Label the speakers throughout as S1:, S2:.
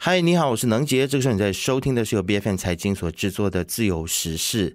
S1: 嗨，你好，我是能杰。这个时候你在收听的是由 B F N 财经所制作的《自由时事》。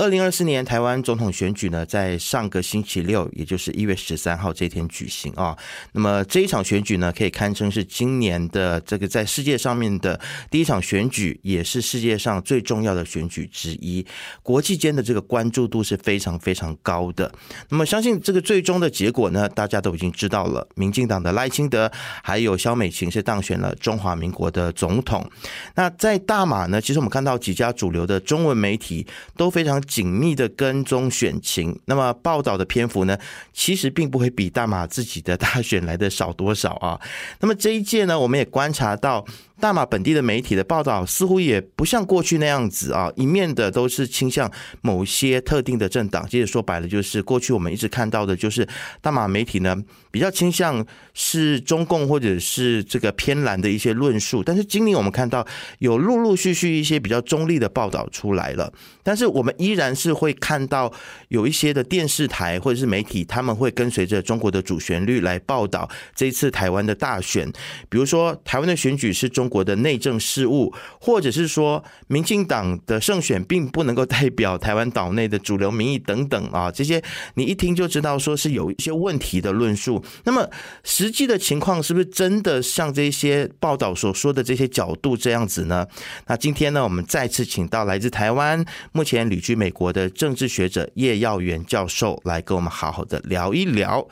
S1: 二零二四年台湾总统选举呢，在上个星期六，也就是一月十三号这天举行啊。那么这一场选举呢，可以堪称是今年的这个在世界上面的第一场选举，也是世界上最重要的选举之一。国际间的这个关注度是非常非常高的。那么相信这个最终的结果呢，大家都已经知道了。民进党的赖清德还有萧美琴是当选了中华民国的总统。那在大马呢，其实我们看到几家主流的中文媒体都非常。紧密的跟踪选情，那么报道的篇幅呢，其实并不会比大马自己的大选来的少多少啊。那么这一届呢，我们也观察到。大马本地的媒体的报道似乎也不像过去那样子啊，一面的都是倾向某些特定的政党。其实说白了，就是过去我们一直看到的，就是大马媒体呢比较倾向是中共或者是这个偏蓝的一些论述。但是今年我们看到有陆陆续续一些比较中立的报道出来了，但是我们依然是会看到有一些的电视台或者是媒体，他们会跟随着中国的主旋律来报道这一次台湾的大选。比如说，台湾的选举是中。国的内政事务，或者是说，民进党的胜选并不能够代表台湾岛内的主流民意等等啊，这些你一听就知道说是有一些问题的论述。那么实际的情况是不是真的像这些报道所说的这些角度这样子呢？那今天呢，我们再次请到来自台湾、目前旅居美国的政治学者叶耀元教授来跟我们好好的聊一聊。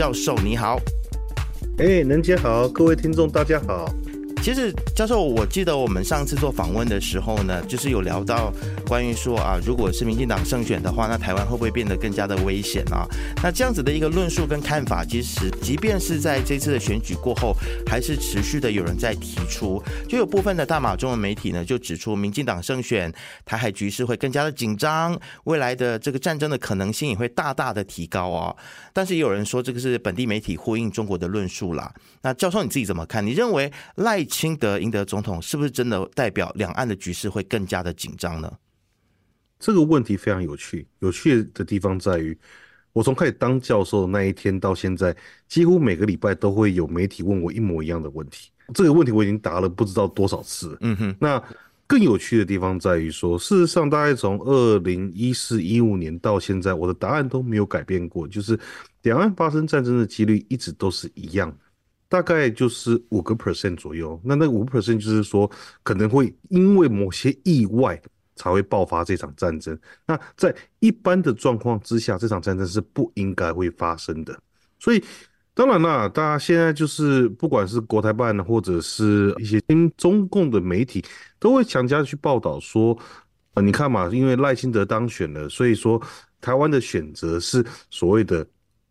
S1: 教授你好，
S2: 哎，能姐好，各位听众大家好。
S1: 其实，教授，我记得我们上次做访问的时候呢，就是有聊到关于说啊，如果是民进党胜选的话，那台湾会不会变得更加的危险啊？那这样子的一个论述跟看法，其实即便是在这次的选举过后，还是持续的有人在提出。就有部分的大马中文媒体呢，就指出民进党胜选，台海局势会更加的紧张，未来的这个战争的可能性也会大大的提高啊。但是也有人说，这个是本地媒体呼应中国的论述啦。那教授你自己怎么看？你认为赖？清德赢得总统，是不是真的代表两岸的局势会更加的紧张呢？
S2: 这个问题非常有趣。有趣的地方在于，我从开始当教授的那一天到现在，几乎每个礼拜都会有媒体问我一模一样的问题。这个问题我已经答了不知道多少次。嗯哼。那更有趣的地方在于说，事实上，大概从二零一四一五年到现在，我的答案都没有改变过，就是两岸发生战争的几率一直都是一样。大概就是五个 percent 左右，那那五 percent 就是说可能会因为某些意外才会爆发这场战争。那在一般的状况之下，这场战争是不应该会发生的。所以当然啦，大家现在就是不管是国台办或者是一些听中共的媒体，都会强加去报道说，呃，你看嘛，因为赖清德当选了，所以说台湾的选择是所谓的。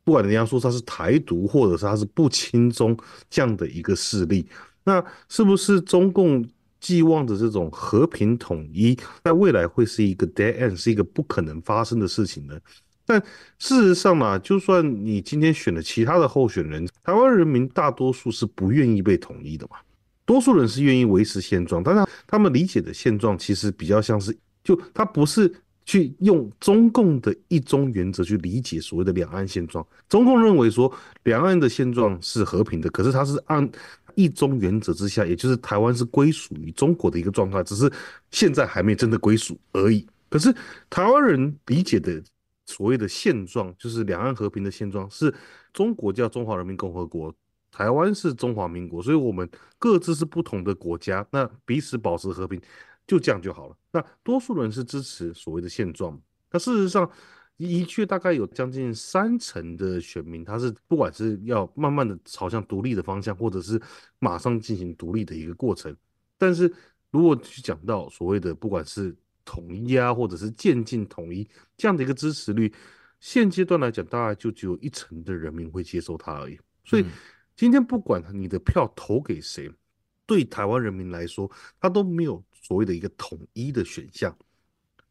S2: 不管人家说他是台独，或者是他是不亲中这样的一个势力，那是不是中共寄望的这种和平统一，在未来会是一个 dead end，是一个不可能发生的事情呢？但事实上嘛，就算你今天选了其他的候选人，台湾人民大多数是不愿意被统一的嘛，多数人是愿意维持现状，但是他们理解的现状其实比较像是，就他不是。去用中共的一中原则去理解所谓的两岸现状。中共认为说两岸的现状是和平的，可是它是按一中原则之下，也就是台湾是归属于中国的一个状态，只是现在还没真的归属而已。可是台湾人理解的所谓的现状，就是两岸和平的现状，是中国叫中华人民共和国，台湾是中华民国，所以我们各自是不同的国家，那彼此保持和平。就这样就好了。那多数人是支持所谓的现状，那事实上的确大概有将近三成的选民，他是不管是要慢慢的朝向独立的方向，或者是马上进行独立的一个过程。但是如果去讲到所谓的不管是统一啊，或者是渐进统一这样的一个支持率，现阶段来讲，大概就只有一成的人民会接受它而已。所以今天不管你的票投给谁，对台湾人民来说，他都没有。所谓的一个统一的选项，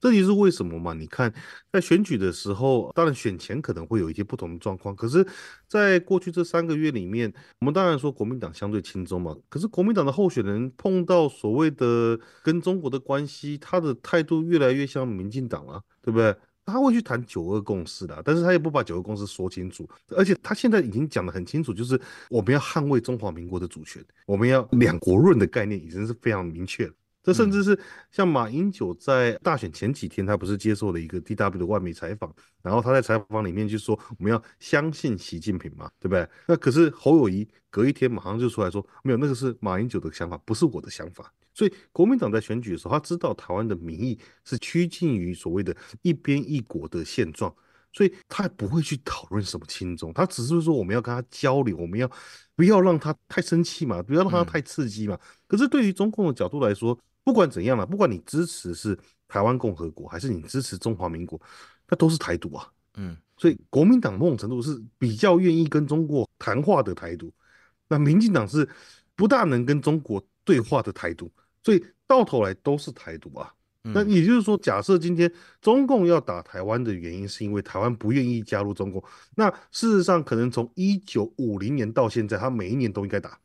S2: 这也是为什么嘛？你看，在选举的时候，当然选前可能会有一些不同的状况，可是，在过去这三个月里面，我们当然说国民党相对轻松嘛，可是国民党的候选人碰到所谓的跟中国的关系，他的态度越来越像民进党了，对不对？他会去谈九二共识的，但是他也不把九二共识说清楚，而且他现在已经讲得很清楚，就是我们要捍卫中华民国的主权，我们要两国论的概念已经是非常明确了。这甚至是像马英九在大选前几天，他不是接受了一个 DW 的外媒采访，然后他在采访里面就说我们要相信习近平嘛，对不对？那可是侯友谊隔一天马上就出来说，没有，那个是马英九的想法，不是我的想法。所以国民党在选举的时候，他知道台湾的民意是趋近于所谓的一边一国的现状，所以他也不会去讨论什么亲中，他只是说我们要跟他交流，我们要不要让他太生气嘛，不要让他太刺激嘛。可是对于中共的角度来说，不管怎样了，不管你支持是台湾共和国，还是你支持中华民国，那都是台独啊。嗯，所以国民党某种程度是比较愿意跟中国谈话的台独，那民进党是不大能跟中国对话的台独。所以到头来都是台独啊，那也就是说，假设今天中共要打台湾的原因，是因为台湾不愿意加入中共。那事实上，可能从一九五零年到现在，他每一年都应该打，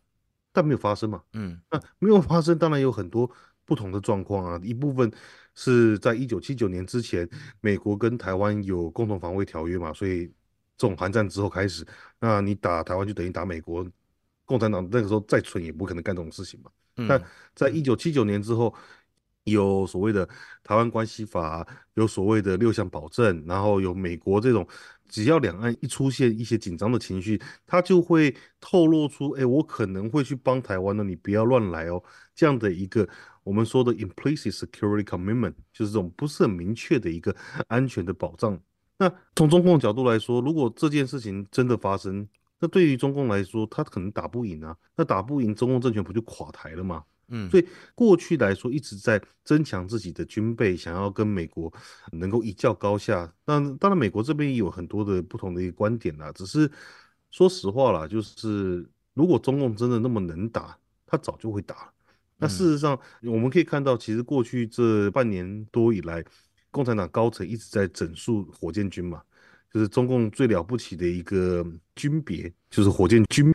S2: 但没有发生嘛。嗯，那没有发生，当然有很多不同的状况啊。一部分是在一九七九年之前，美国跟台湾有共同防卫条约嘛，所以这种寒战之后开始，那你打台湾就等于打美国。共产党那个时候再蠢，也不可能干这种事情嘛。但在一九七九年之后，有所谓的台湾关系法，有所谓的六项保证，然后有美国这种，只要两岸一出现一些紧张的情绪，他就会透露出，哎，我可能会去帮台湾的，你不要乱来哦，这样的一个我们说的 implicit security commitment，就是这种不是很明确的一个安全的保障。那从中共的角度来说，如果这件事情真的发生，那对于中共来说，他可能打不赢啊。那打不赢，中共政权不就垮台了吗？嗯，所以过去来说一直在增强自己的军备，想要跟美国能够一较高下。那当然，美国这边也有很多的不同的一个观点啦。只是说实话啦，就是如果中共真的那么能打，他早就会打。那事实上，我们可以看到，其实过去这半年多以来，共产党高层一直在整肃火箭军嘛。就是中共最了不起的一个军别，就是火箭军，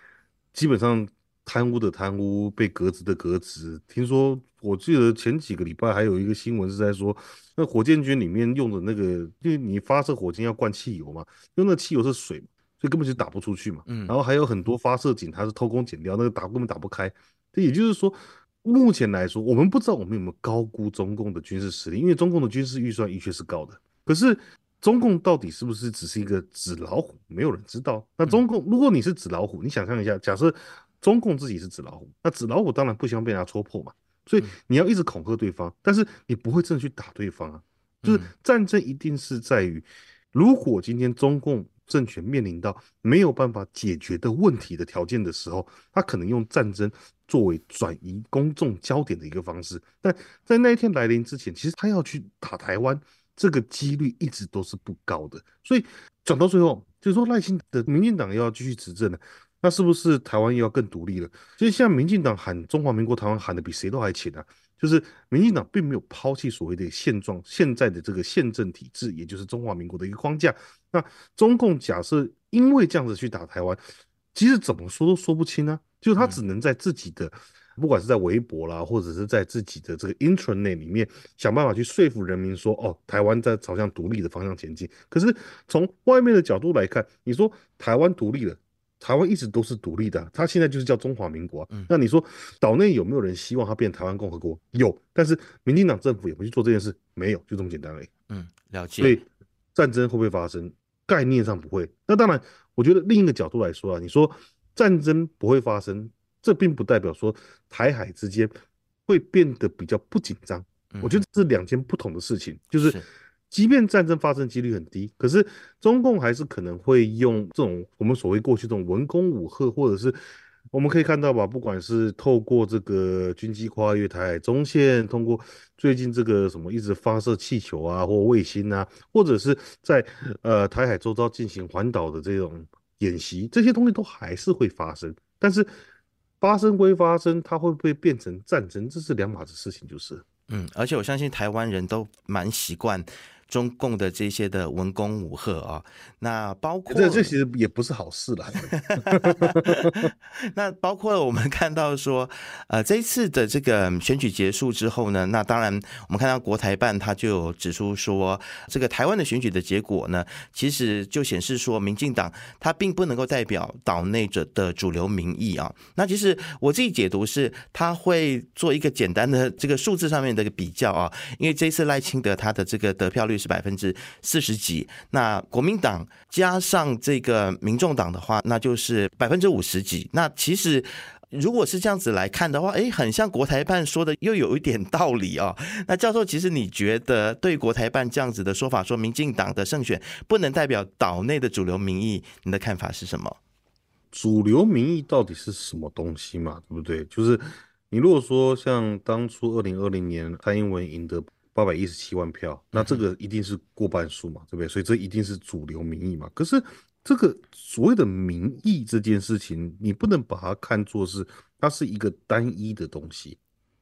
S2: 基本上贪污的贪污，被革职的革职。听说我记得前几个礼拜还有一个新闻是在说，那火箭军里面用的那个，因为你发射火箭要灌汽油嘛，用那汽油是水，所以根本就打不出去嘛。嗯。然后还有很多发射井，它是偷工减料，那个打根本打不开。这也就是说，目前来说，我们不知道我们有没有高估中共的军事实力，因为中共的军事预算的确是高的，可是。中共到底是不是只是一个纸老虎？没有人知道。那中共，如果你是纸老虎，你想象一下，假设中共自己是纸老虎，那纸老虎当然不希望被人家戳破嘛。所以你要一直恐吓对方，但是你不会真的去打对方啊。就是战争一定是在于，如果今天中共政权面临到没有办法解决的问题的条件的时候，他可能用战争作为转移公众焦点的一个方式。但在那一天来临之前，其实他要去打台湾。这个几率一直都是不高的，所以讲到最后，就是说赖清德民进党要继续执政了，那是不是台湾又要更独立了？其实现在民进党喊中华民国台湾喊的比谁都还勤啊，就是民进党并没有抛弃所谓的现状，现在的这个宪政体制，也就是中华民国的一个框架。那中共假设因为这样子去打台湾，其实怎么说都说不清啊，就是他只能在自己的。不管是在微博啦，或者是在自己的这个 intranet 里面想办法去说服人民说，哦，台湾在朝向独立的方向前进。可是从外面的角度来看，你说台湾独立了，台湾一直都是独立的，它现在就是叫中华民国。那你说岛内有没有人希望它变台湾共和国？有，但是民进党政府也不去做这件事，没有，就这么简单而已。
S1: 嗯，了解。
S2: 所以战争会不会发生？概念上不会。那当然，我觉得另一个角度来说啊，你说战争不会发生。这并不代表说台海之间会变得比较不紧张，我觉得这是两件不同的事情。就是，即便战争发生几率很低，可是中共还是可能会用这种我们所谓过去这种文攻武赫，或者是我们可以看到吧，不管是透过这个军机跨越台海中线，通过最近这个什么一直发射气球啊或卫星啊，或者是在呃台海周遭进行环岛的这种演习，这些东西都还是会发生，但是。发生归发生，它会不会变成战争？这是两码子事情，就是。
S1: 嗯，而且我相信台湾人都蛮习惯中共的这些的文攻武赫啊。那包括
S2: 这这其实也不是好事了。
S1: 那包括我们看到说，呃，这一次的这个选举结束之后呢，那当然我们看到国台办他就有指出说，这个台湾的选举的结果呢，其实就显示说，民进党它并不能够代表岛内者的主流民意啊。那其实我自己解读是，他会做一个简单的这个数字上面的一个比较啊，因为这一次赖清德他的这个得票率是百分之四十几，那国民党加上这个民众党的话，那就是百分之五十几。那其实如果是这样子来看的话，哎，很像国台办说的，又有一点道理啊。那教授，其实你觉得对国台办这样子的说法，说民进党的胜选不能代表岛内的主流民意，你的看法是什么？
S2: 主流民意到底是什么东西嘛？对不对？就是你如果说像当初二零二零年蔡英文赢得八百一十七万票，那这个一定是过半数嘛，对不对？所以这一定是主流民意嘛。可是这个所谓的民意这件事情，你不能把它看作是它是一个单一的东西，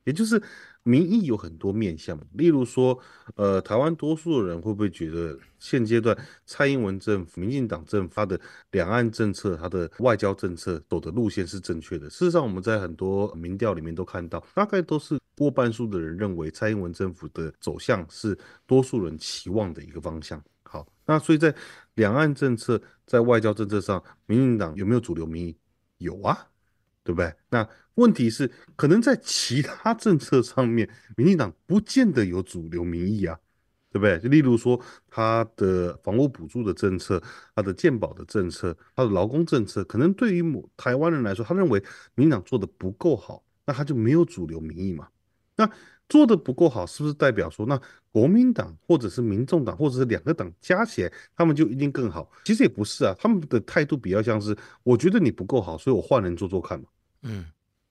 S2: 也就是民意有很多面向。例如说，呃，台湾多数人会不会觉得现阶段蔡英文政府、民进党政府他的两岸政策、他的外交政策走的路线是正确的？事实上，我们在很多民调里面都看到，大概都是过半数的人认为蔡英文政府的走向是多数人期望的一个方向。好，那所以在两岸政策在外交政策上，民进党有没有主流民意？有啊，对不对？那问题是，可能在其他政策上面，民进党不见得有主流民意啊，对不对？就例如说，他的房屋补助的政策，他的健保的政策，他的劳工政策，可能对于某台湾人来说，他认为民进党做的不够好，那他就没有主流民意嘛？那做的不够好，是不是代表说，那国民党或者是民众党或者是两个党加起来，他们就一定更好？其实也不是啊，他们的态度比较像是，我觉得你不够好，所以我换人做做看嘛。嗯，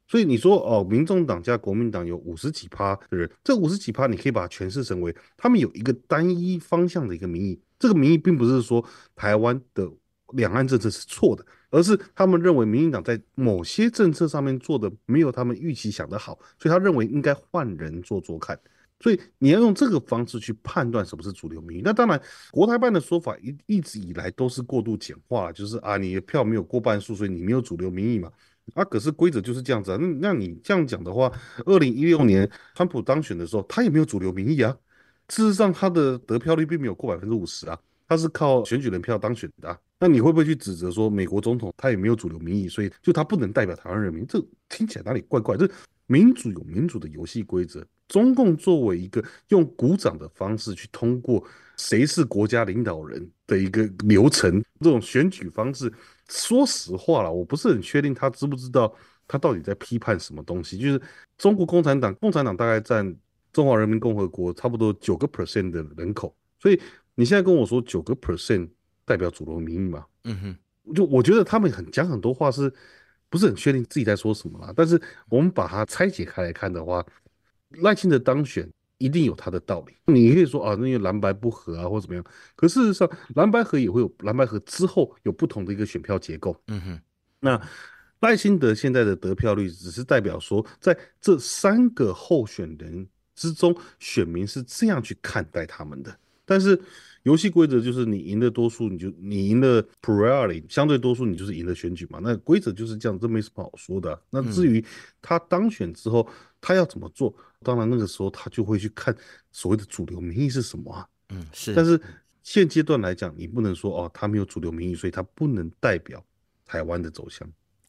S2: 所以你说哦，民众党加国民党有五十几趴的人，这五十几趴你可以把它诠释成为，他们有一个单一方向的一个民意，这个民意并不是说台湾的两岸政策是错的。而是他们认为民进党在某些政策上面做的没有他们预期想的好，所以他认为应该换人做做看。所以你要用这个方式去判断什么是主流民意。那当然，国台办的说法一一直以来都是过度简化，就是啊，你的票没有过半数，所以你没有主流民意嘛。啊，可是规则就是这样子啊。那那你这样讲的话，二零一六年川普当选的时候，他也没有主流民意啊。事实上，他的得票率并没有过百分之五十啊，他是靠选举人票当选的。那你会不会去指责说美国总统他也没有主流民意，所以就他不能代表台湾人民？这听起来哪里怪怪？这民主有民主的游戏规则，中共作为一个用鼓掌的方式去通过谁是国家领导人的一个流程，这种选举方式，说实话了，我不是很确定他知不知道他到底在批判什么东西。就是中国共产党，共产党大概占中华人民共和国差不多九个 percent 的人口，所以你现在跟我说九个 percent。代表主流民意嘛？嗯哼，就我觉得他们很讲很多话，是不是很确定自己在说什么啦？但是我们把它拆解开来看的话，赖清德当选一定有它的道理。你可以说啊，那些蓝白不合啊，或怎么样？可事实上，蓝白合也会有蓝白合之后有不同的一个选票结构。嗯哼，那赖清德现在的得票率只是代表说，在这三个候选人之中，选民是这样去看待他们的，但是。游戏规则就是你赢的多数，你就你赢的 priority 相对多数，你就是赢的选举嘛。那规则就是这样，这没什么好说的。那至于他当选之后他要怎么做，当然那个时候他就会去看所谓的主流民意是什么啊。嗯，是。但是现阶段来讲，你不能说哦，他没有主流民意，所以他不能代表台湾的走向。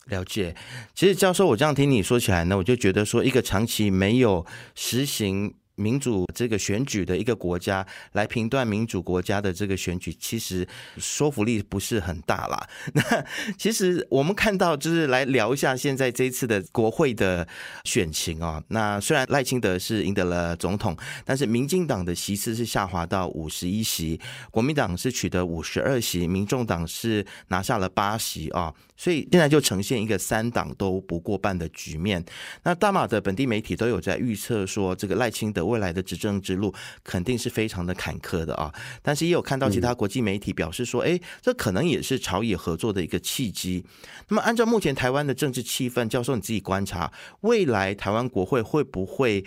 S1: 了解。其实教授，我这样听你说起来呢，我就觉得说，一个长期没有实行。民主这个选举的一个国家来评断民主国家的这个选举，其实说服力不是很大啦。那其实我们看到，就是来聊一下现在这一次的国会的选情啊。那虽然赖清德是赢得了总统，但是民进党的席次是下滑到五十一席，国民党是取得五十二席，民众党是拿下了八席啊。所以现在就呈现一个三党都不过半的局面。那大马的本地媒体都有在预测说，这个赖清德。未来的执政之路肯定是非常的坎坷的啊！但是也有看到其他国际媒体表示说，哎，这可能也是朝野合作的一个契机。那么，按照目前台湾的政治气氛，教授你自己观察，未来台湾国会会不会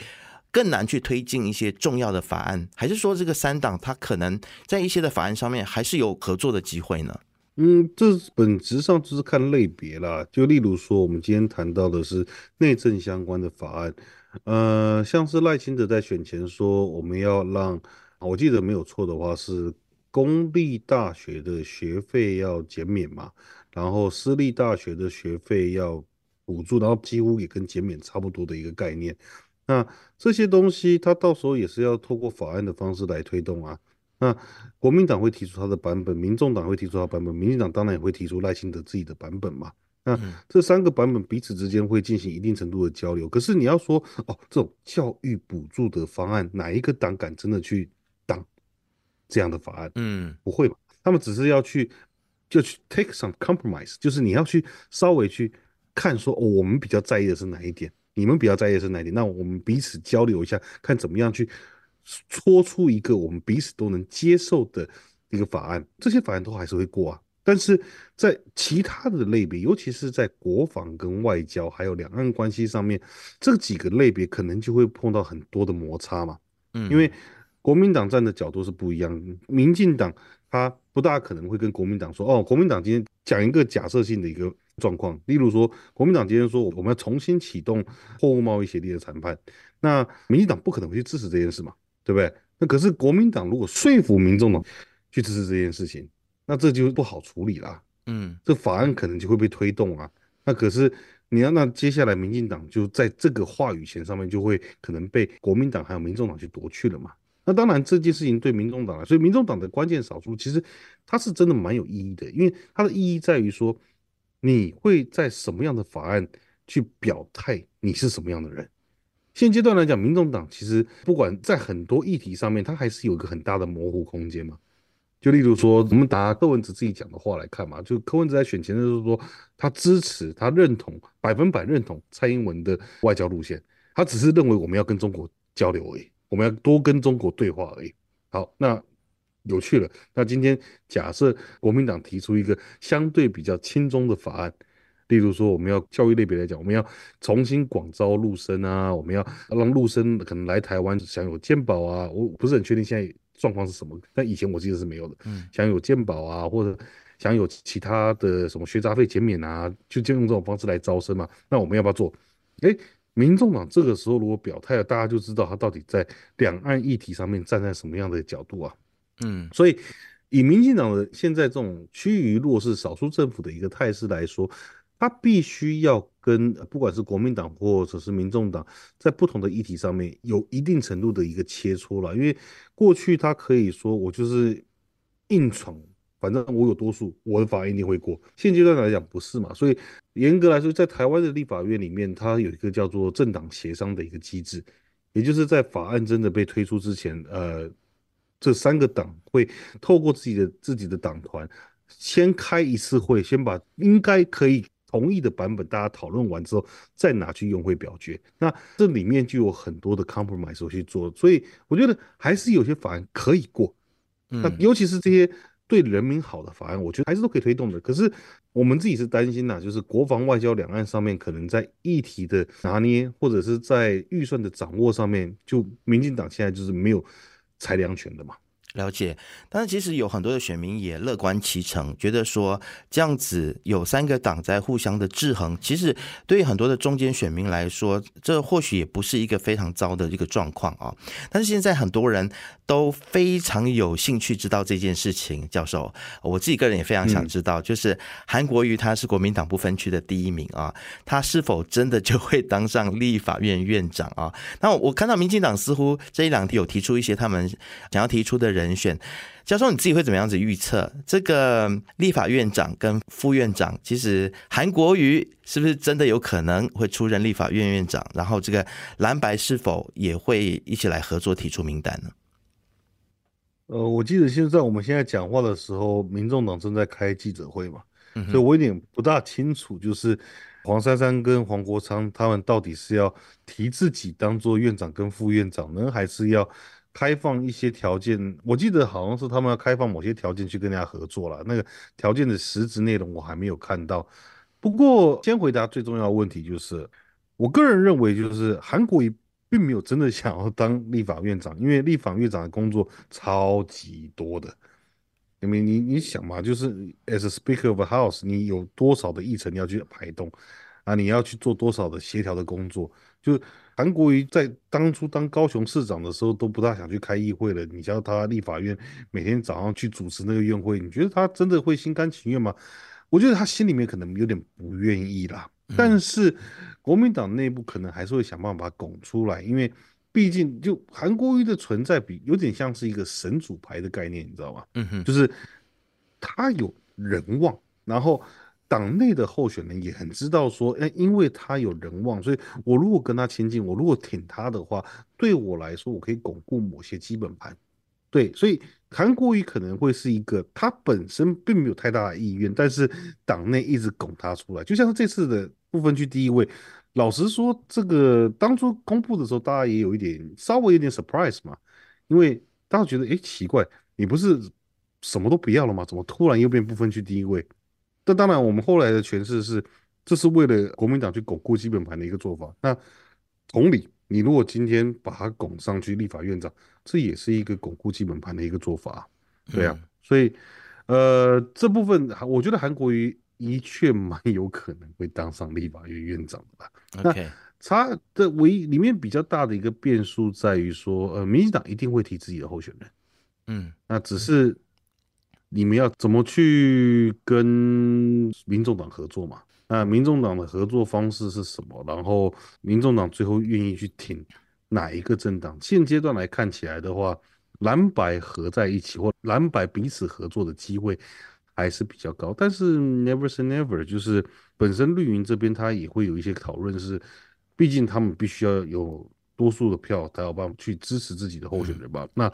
S1: 更难去推进一些重要的法案，还是说这个三党他可能在一些的法案上面还是有合作的机会呢？
S2: 嗯，这本质上就是看类别啦。就例如说，我们今天谈到的是内政相关的法案，呃，像是赖清德在选前说我们要让，我记得没有错的话是公立大学的学费要减免嘛，然后私立大学的学费要补助，然后几乎也跟减免差不多的一个概念。那这些东西，他到时候也是要透过法案的方式来推动啊。那国民党会提出他的版本，民众党会提出他版本，民进党当然也会提出赖清德自己的版本嘛。那这三个版本彼此之间会进行一定程度的交流。可是你要说哦，这种教育补助的方案，哪一个党敢真的去当这样的法案？嗯，不会吧？他们只是要去就去 take some compromise，就是你要去稍微去看说，哦，我们比较在意的是哪一点，你们比较在意的是哪一点，那我们彼此交流一下，看怎么样去。搓出一个我们彼此都能接受的一个法案，这些法案都还是会过啊。但是在其他的类别，尤其是在国防跟外交还有两岸关系上面，这几个类别可能就会碰到很多的摩擦嘛。嗯，因为国民党站的角度是不一样，民进党他不大可能会跟国民党说，哦，国民党今天讲一个假设性的一个状况，例如说国民党今天说我们要重新启动货物贸易协定的谈判，那民进党不可能会去支持这件事嘛。对不对？那可是国民党如果说服民众党去支持这件事情，那这就不好处理了。嗯，这法案可能就会被推动啊。那可是你要那接下来民进党就在这个话语权上面就会可能被国民党还有民众党去夺去了嘛。那当然这件事情对民众党来，所以民众党的关键少数其实它是真的蛮有意义的，因为它的意义在于说你会在什么样的法案去表态你是什么样的人。现阶段来讲，民众党其实不管在很多议题上面，它还是有一个很大的模糊空间嘛。就例如说，我们打柯文哲自己讲的话来看嘛，就柯文哲在选前的时候说，他支持、他认同、百分百认同蔡英文的外交路线，他只是认为我们要跟中国交流而已，我们要多跟中国对话而已。好，那有趣了。那今天假设国民党提出一个相对比较轻中的法案。例如说，我们要教育类别来讲，我们要重新广招陆生啊，我们要让陆生可能来台湾享有健保啊，我不是很确定现在状况是什么，但以前我记得是没有的，嗯，享有健保啊，或者享有其他的什么学杂费减免啊，就就用这种方式来招生嘛。那我们要不要做？哎，民众党这个时候如果表态了，大家就知道他到底在两岸议题上面站在什么样的角度啊？嗯，所以以民进党的现在这种趋于弱势少数政府的一个态势来说。他必须要跟不管是国民党或者是民众党，在不同的议题上面有一定程度的一个切磋了，因为过去他可以说我就是硬闯，反正我有多数，我的法案一定会过。现阶段来讲不是嘛？所以严格来说，在台湾的立法院里面，它有一个叫做政党协商的一个机制，也就是在法案真的被推出之前，呃，这三个党会透过自己的自己的党团，先开一次会，先把应该可以。同意的版本，大家讨论完之后再拿去用会表决。那这里面就有很多的 compromise 去做，所以我觉得还是有些法案可以过。那尤其是这些对人民好的法案，我觉得还是都可以推动的。可是我们自己是担心呐，就是国防、外交、两岸上面可能在议题的拿捏，或者是在预算的掌握上面，就民进党现在就是没有裁量权的嘛。
S1: 了解，但是其实有很多的选民也乐观其成，觉得说这样子有三个党在互相的制衡，其实对于很多的中间选民来说，这或许也不是一个非常糟的一个状况啊。但是现在很多人都非常有兴趣知道这件事情，教授，我自己个人也非常想知道，就是韩国瑜他是国民党不分区的第一名啊，他是否真的就会当上立法院院长啊？那我看到民进党似乎这一两天有提出一些他们想要提出的人。人选，教授你自己会怎么样子预测这个立法院长跟副院长？其实韩国瑜是不是真的有可能会出任立法院院长？然后这个蓝白是否也会一起来合作提出名单呢？
S2: 呃，我记得现在我们现在讲话的时候，民众党正在开记者会嘛，所以我有点不大清楚，就是黄珊珊跟黄国昌他们到底是要提自己当做院长跟副院长呢，还是要？开放一些条件，我记得好像是他们要开放某些条件去跟人家合作了。那个条件的实质内容我还没有看到。不过，先回答最重要的问题，就是我个人认为，就是韩国瑜并没有真的想要当立法院长，因为立法院长的工作超级多的。因为你你想嘛，就是 as a speaker of a house，你有多少的议程你要去排动啊？你要去做多少的协调的工作？就韩国瑜在当初当高雄市长的时候都不大想去开议会了，你叫他立法院每天早上去主持那个院会，你觉得他真的会心甘情愿吗？我觉得他心里面可能有点不愿意啦。但是国民党内部可能还是会想办法拱出来，因为。毕竟，就韩国瑜的存在比有点像是一个神主牌的概念，你知道吗？嗯哼，就是他有人望，然后党内的候选人也很知道说，哎，因为他有人望，所以我如果跟他亲近，我如果挺他的话，对我来说，我可以巩固某些基本盘。对，所以韩国瑜可能会是一个他本身并没有太大的意愿，但是党内一直拱他出来，就像是这次的部分区第一位。老实说，这个当初公布的时候，大家也有一点稍微有点 surprise 嘛，因为大家觉得，哎，奇怪，你不是什么都不要了吗？怎么突然又变不分区第一位？但当然，我们后来的诠释是，这是为了国民党去巩固基本盘的一个做法。那同理，你如果今天把他拱上去立法院长，这也是一个巩固基本盘的一个做法，对啊。所以，呃，这部分我觉得韩国瑜。的确蛮有可能会当上立法院院长的吧？那他的唯一里面比较大的一个变数在于说，呃，民进党一定会提自己的候选人，嗯，那只是你们要怎么去跟民众党合作嘛？那民众党的合作方式是什么？然后民众党最后愿意去挺哪一个政党？现阶段来看起来的话，蓝白合在一起或蓝白彼此合作的机会。还是比较高，但是 never say never，就是本身绿营这边他也会有一些讨论，是毕竟他们必须要有多数的票，才有办法去支持自己的候选人吧。那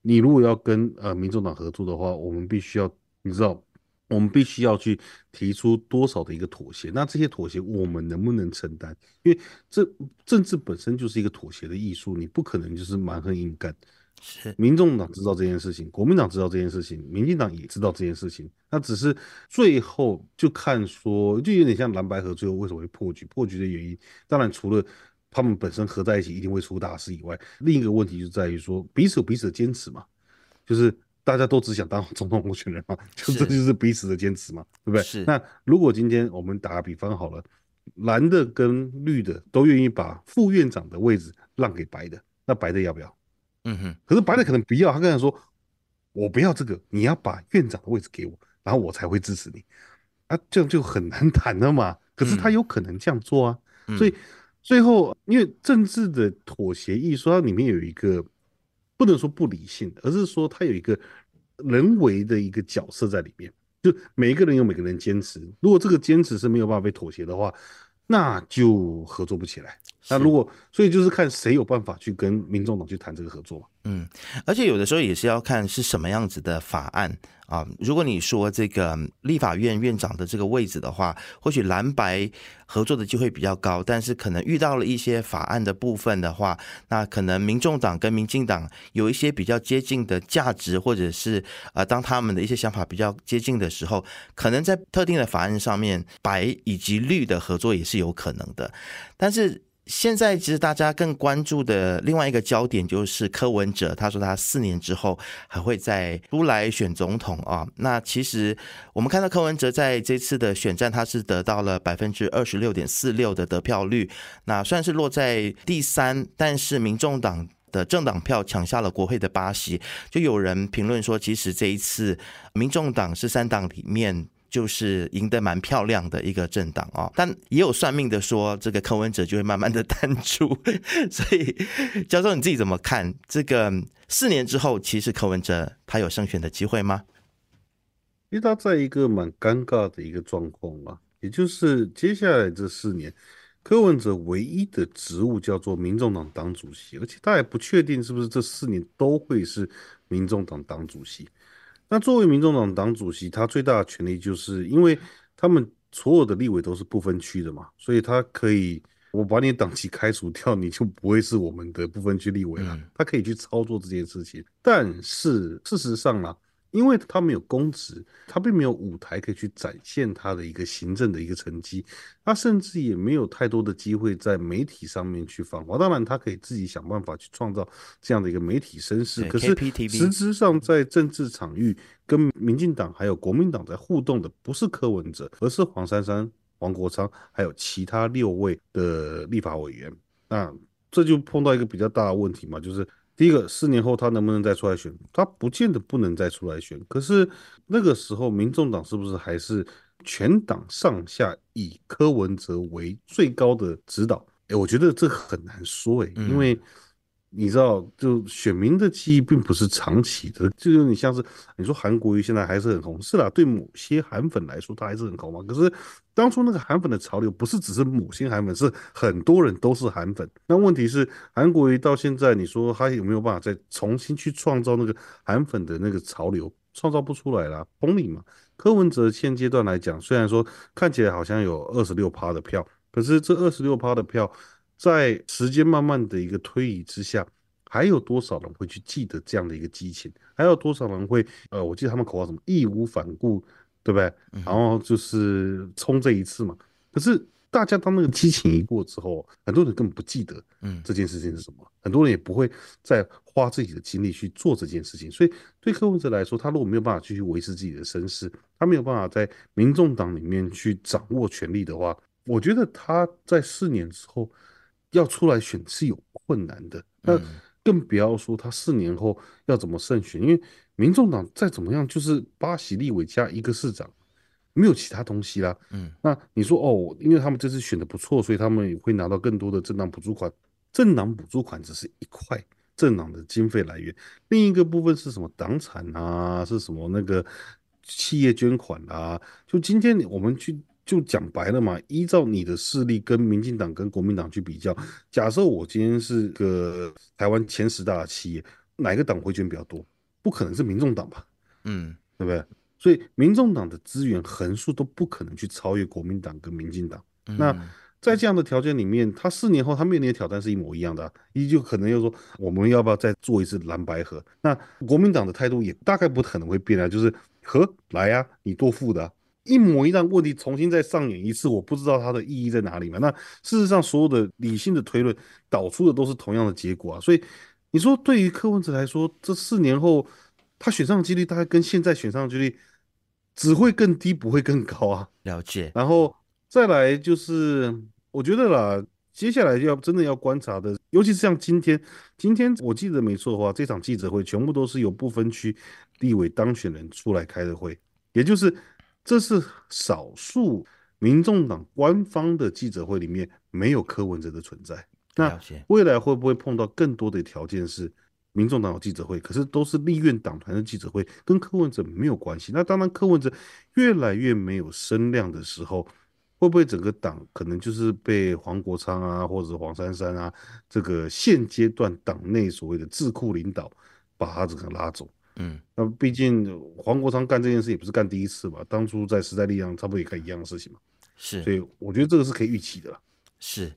S2: 你如果要跟呃民众党合作的话，我们必须要你知道，我们必须要去提出多少的一个妥协。那这些妥协我们能不能承担？因为这政治本身就是一个妥协的艺术，你不可能就是蛮横硬干。
S1: 是，
S2: 民众党知道这件事情，国民党知道这件事情，民进党也知道这件事情。那只是最后就看说，就有点像蓝白河最后为什么会破局？破局的原因，当然除了他们本身合在一起一定会出大事以外，另一个问题就在于说彼此有彼此的坚持嘛，就是大家都只想当总统候选人嘛，就这就是彼此的坚持嘛，对不对？
S1: 是。
S2: 那如果今天我们打个比方好了，蓝的跟绿的都愿意把副院长的位置让给白的，那白的要不要？嗯哼，可是白的可能不要，他跟他说：“我不要这个，你要把院长的位置给我，然后我才会支持你。”啊，这样就很难谈了嘛。可是他有可能这样做啊，所以最后因为政治的妥协艺术，它里面有一个不能说不理性，而是说它有一个人为的一个角色在里面，就每一个人有每个人坚持，如果这个坚持是没有办法被妥协的话。那就合作不起来。那如果，所以就是看谁有办法去跟民众党去谈这个合作。
S1: 嗯，而且有的时候也是要看是什么样子的法案啊。如果你说这个立法院院长的这个位置的话，或许蓝白合作的机会比较高，但是可能遇到了一些法案的部分的话，那可能民众党跟民进党有一些比较接近的价值，或者是呃，当他们的一些想法比较接近的时候，可能在特定的法案上面，白以及绿的合作也是有可能的，但是。现在其实大家更关注的另外一个焦点就是柯文哲，他说他四年之后还会再出来选总统啊。那其实我们看到柯文哲在这次的选战，他是得到了百分之二十六点四六的得票率，那算是落在第三，但是民众党的政党票抢下了国会的八席。就有人评论说，其实这一次民众党是三党里面。就是赢得蛮漂亮的一个政党哦，但也有算命的说，这个柯文哲就会慢慢的淡出。所以，教授你自己怎么看？这个四年之后，其实柯文哲他有胜选的机会吗？
S2: 因为他在一个蛮尴尬的一个状况啊，也就是接下来这四年，柯文哲唯一的职务叫做民众党党主席，而且他也不确定是不是这四年都会是民众党党主席。那作为民众党党主席，他最大的权利就是因为他们所有的立委都是不分区的嘛，所以他可以我把你党籍开除掉，你就不会是我们的不分区立委了。他可以去操作这件事情。但是事实上呢，因为他没有公职，他并没有舞台可以去展现他的一个行政的一个成绩，他甚至也没有太多的机会在媒体上面去访华。当然，他可以自己想办法去创造这样的一个媒体声势。可是实质上在政治场域跟民进党还有国民党在互动的不是柯文哲，而是黄珊珊、王国昌还有其他六位的立法委员。那这就碰到一个比较大的问题嘛，就是。第一个，四年后他能不能再出来选？他不见得不能再出来选。可是那个时候，民众党是不是还是全党上下以柯文哲为最高的指导？哎，我觉得这很难说哎，因为。你知道，就选民的记忆并不是长期的，就有点像是你说韩国瑜现在还是很红，是啦，对某些韩粉来说他还是很红嘛。可是当初那个韩粉的潮流不是只是某些韩粉，是很多人都是韩粉。那问题是韩国瑜到现在，你说他有没有办法再重新去创造那个韩粉的那个潮流？创造不出来了，同理嘛。柯文哲现阶段来讲，虽然说看起来好像有二十六趴的票，可是这二十六趴的票。在时间慢慢的一个推移之下，还有多少人会去记得这样的一个激情？还有多少人会呃，我记得他们口号什么“义无反顾”，对不对？然后就是冲这一次嘛。可是大家当那个激情一过之后，很多人根本不记得，嗯，这件事情是什么？很多人也不会再花自己的精力去做这件事情。所以对柯文哲来说，他如果没有办法继续维持自己的身世，他没有办法在民众党里面去掌握权力的话，我觉得他在四年之后。要出来选是有困难的，那更不要说他四年后要怎么胜选，因为民众党再怎么样就是八席立委加一个市长，没有其他东西啦。嗯，那你说哦，因为他们这次选的不错，所以他们也会拿到更多的政党补助款。政党补助款只是一块政党的经费来源，另一个部分是什么党产啊，是什么那个企业捐款啊？就今天我们去。就讲白了嘛，依照你的势力跟民进党跟国民党去比较，假设我今天是个台湾前十大的企业，哪个党回捐比较多？不可能是民众党吧？嗯，对不对？所以民众党的资源横竖都不可能去超越国民党跟民进党。那在这样的条件里面，他四年后他面临的挑战是一模一样的，依旧可能又说我们要不要再做一次蓝白河？那国民党的态度也大概不可能会变啊，就是和来呀，你多付的。一模一样问题重新再上演一次，我不知道它的意义在哪里嘛？那事实上，所有的理性的推论导出的都是同样的结果啊。所以你说，对于柯文哲来说，这四年后他选上的几率大概跟现在选上的几率只会更低，不会更高啊。
S1: 了解。
S2: 然后再来就是，我觉得啦，接下来要真的要观察的，尤其是像今天，今天我记得没错的话，这场记者会全部都是由不分区立委当选人出来开的会，也就是。这是少数民众党官方的记者会里面没有柯文哲的存在。那未来会不会碰到更多的条件是民众党有记者会，可是都是立院党团的记者会，跟柯文哲没有关系？那当然，柯文哲越来越没有声量的时候，会不会整个党可能就是被黄国昌啊，或者黄珊珊啊，这个现阶段党内所谓的智库领导把他整个拉走？嗯，那毕竟黄国昌干这件事也不是干第一次吧？当初在时代力量差不多也干一样的事情嘛。
S1: 是，
S2: 所以我觉得这个是可以预期的。
S1: 是。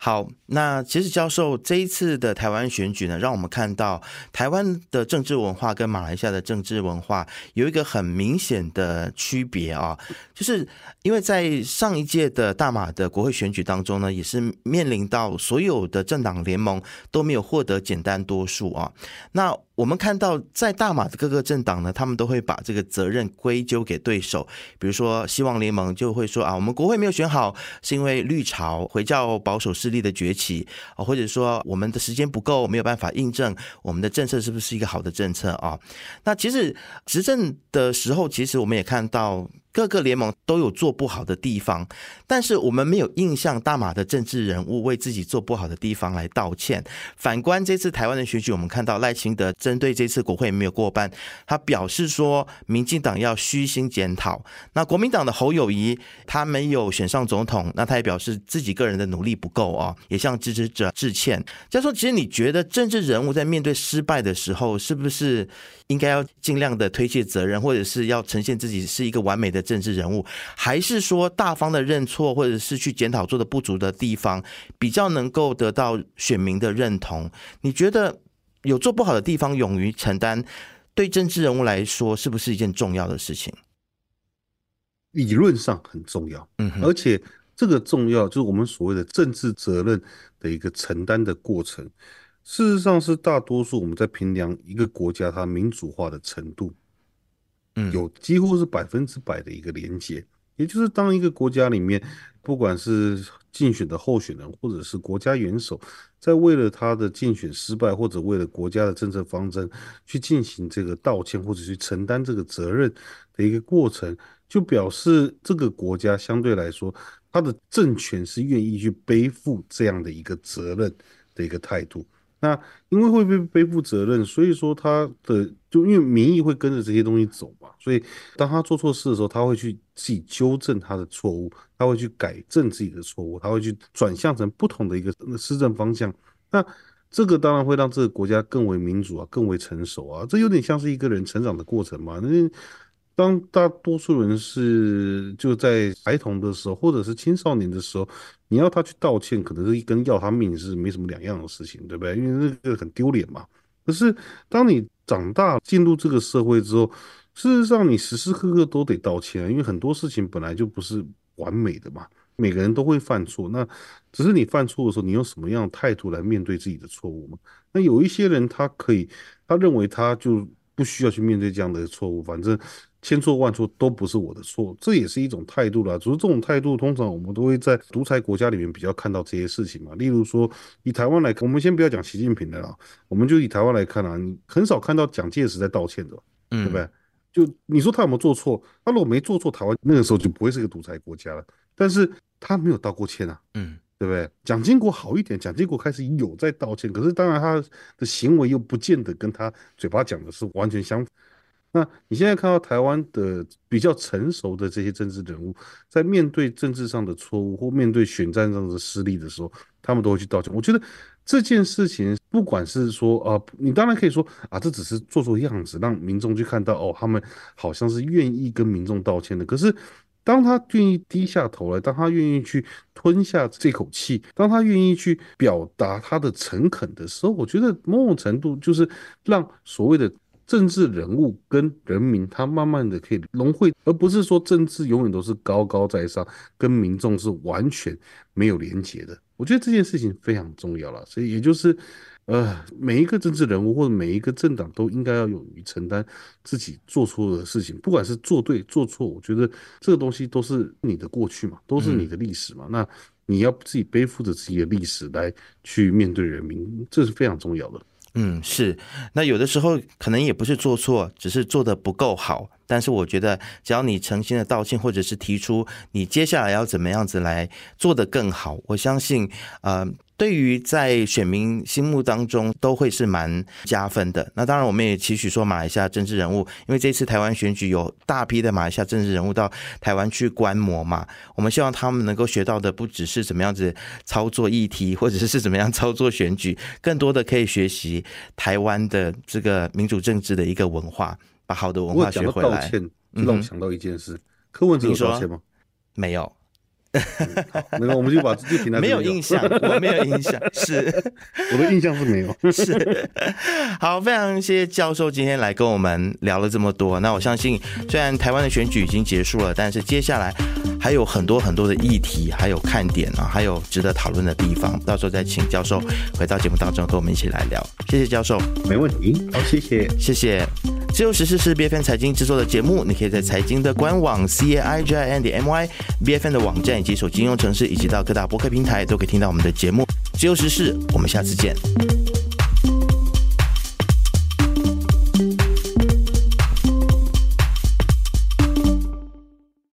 S1: 好，那其实教授这一次的台湾选举呢，让我们看到台湾的政治文化跟马来西亚的政治文化有一个很明显的区别啊，就是因为在上一届的大马的国会选举当中呢，也是面临到所有的政党联盟都没有获得简单多数啊，那。我们看到，在大马的各个政党呢，他们都会把这个责任归咎给对手。比如说，希望联盟就会说啊，我们国会没有选好，是因为绿潮回教保守势力的崛起啊，或者说我们的时间不够，没有办法印证我们的政策是不是一个好的政策啊。那其实执政的时候，其实我们也看到。各个联盟都有做不好的地方，但是我们没有印象大马的政治人物为自己做不好的地方来道歉。反观这次台湾的选举，我们看到赖清德针对这次国会没有过半，他表示说民进党要虚心检讨。那国民党的侯友谊他没有选上总统，那他也表示自己个人的努力不够啊，也向支持者致歉。再说，其实你觉得政治人物在面对失败的时候，是不是应该要尽量的推卸责任，或者是要呈现自己是一个完美的？政治人物，还是说大方的认错，或者是去检讨做的不足的地方，比较能够得到选民的认同？你觉得有做不好的地方，勇于承担，对政治人物来说，是不是一件重要的事情？
S2: 理论上很重要，
S1: 嗯哼，
S2: 而且这个重要就是我们所谓的政治责任的一个承担的过程。事实上，是大多数我们在评量一个国家它民主化的程度，
S1: 嗯
S2: 有几乎是百分之百的一个连接。也就是当一个国家里面，不管是竞选的候选人，或者是国家元首，在为了他的竞选失败，或者为了国家的政策方针去进行这个道歉，或者去承担这个责任的一个过程，就表示这个国家相对来说，他的政权是愿意去背负这样的一个责任的一个态度。那因为会被背负责任，所以说他的就因为民意会跟着这些东西走嘛，所以当他做错事的时候，他会去自己纠正他的错误，他会去改正自己的错误，他会去转向成不同的一个施政方向。那这个当然会让这个国家更为民主啊，更为成熟啊，这有点像是一个人成长的过程嘛。那当大多数人是就在孩童的时候，或者是青少年的时候，你要他去道歉，可能是一跟要他命是没什么两样的事情，对不对？因为那个很丢脸嘛。可是当你长大进入这个社会之后，事实上你时时刻刻都得道歉，因为很多事情本来就不是完美的嘛。每个人都会犯错，那只是你犯错的时候，你用什么样的态度来面对自己的错误嘛？那有一些人他可以，他认为他就不需要去面对这样的错误，反正千错万错都不是我的错，这也是一种态度啦。只是这种态度，通常我们都会在独裁国家里面比较看到这些事情嘛。例如说，以台湾来看，我们先不要讲习近平的啦，我们就以台湾来看啊，你很少看到蒋介石在道歉的，对不对？就你说他有没有做错？他如果没做错，台湾那个时候就不会是个独裁国家了。但是他没有道过歉啊，
S1: 嗯，
S2: 对不对？蒋经国好一点，蒋经国开始有在道歉，可是当然他的行为又不见得跟他嘴巴讲的是完全相反。那你现在看到台湾的比较成熟的这些政治人物，在面对政治上的错误或面对选战上的失利的时候，他们都会去道歉。我觉得这件事情，不管是说啊、你当然可以说啊，这只是做做样子，让民众去看到哦，他们好像是愿意跟民众道歉的。可是当他愿意低下头来，当他愿意去吞下这口气，当他愿意去表达他的诚恳的时候，我觉得某种程度就是让所谓的政治人物跟人民，他慢慢的可以融汇，而不是说政治永远都是高高在上，跟民众是完全没有连结的。我觉得这件事情非常重要了，所以也就是。呃，每一个政治人物或者每一个政党都应该要勇于承担自己做错的事情，不管是做对做错，我觉得这个东西都是你的过去嘛，都是你的历史嘛。那你要自己背负着自己的历史来去面对人民，这是非常重要的。
S1: 嗯，是。那有的时候可能也不是做错，只是做的不够好。但是我觉得，只要你诚心的道歉，或者是提出你接下来要怎么样子来做的更好，我相信，呃。对于在选民心目当中都会是蛮加分的。那当然，我们也期许说，马来西亚政治人物，因为这次台湾选举有大批的马来西亚政治人物到台湾去观摩嘛，我们希望他们能够学到的不只是怎么样子操作议题，或者是怎么样操作选举，更多的可以学习台湾的这个民主政治的一个文化，把好的文化学回来。
S2: 道歉，让我想到一件事，柯文哲有道歉吗？
S1: 没有。
S2: 那个我们就把就停在
S1: 没有印象，我没有印象，是
S2: 我的印象是没有。
S1: 是好，非常谢谢教授今天来跟我们聊了这么多。那我相信，虽然台湾的选举已经结束了，但是接下来还有很多很多的议题，还有看点啊，还有值得讨论的地方。到时候再请教授回到节目当中跟我们一起来聊。谢谢教授，
S2: 没问题。好，谢谢，
S1: 谢谢。自由时事是 B F N 财经制作的节目，你可以在财经的官网 c a i j i n 点 m y B F N 的网站以及手机应用程式，以及到各大播客平台都可以听到我们的节目。自由时事，我们下次见。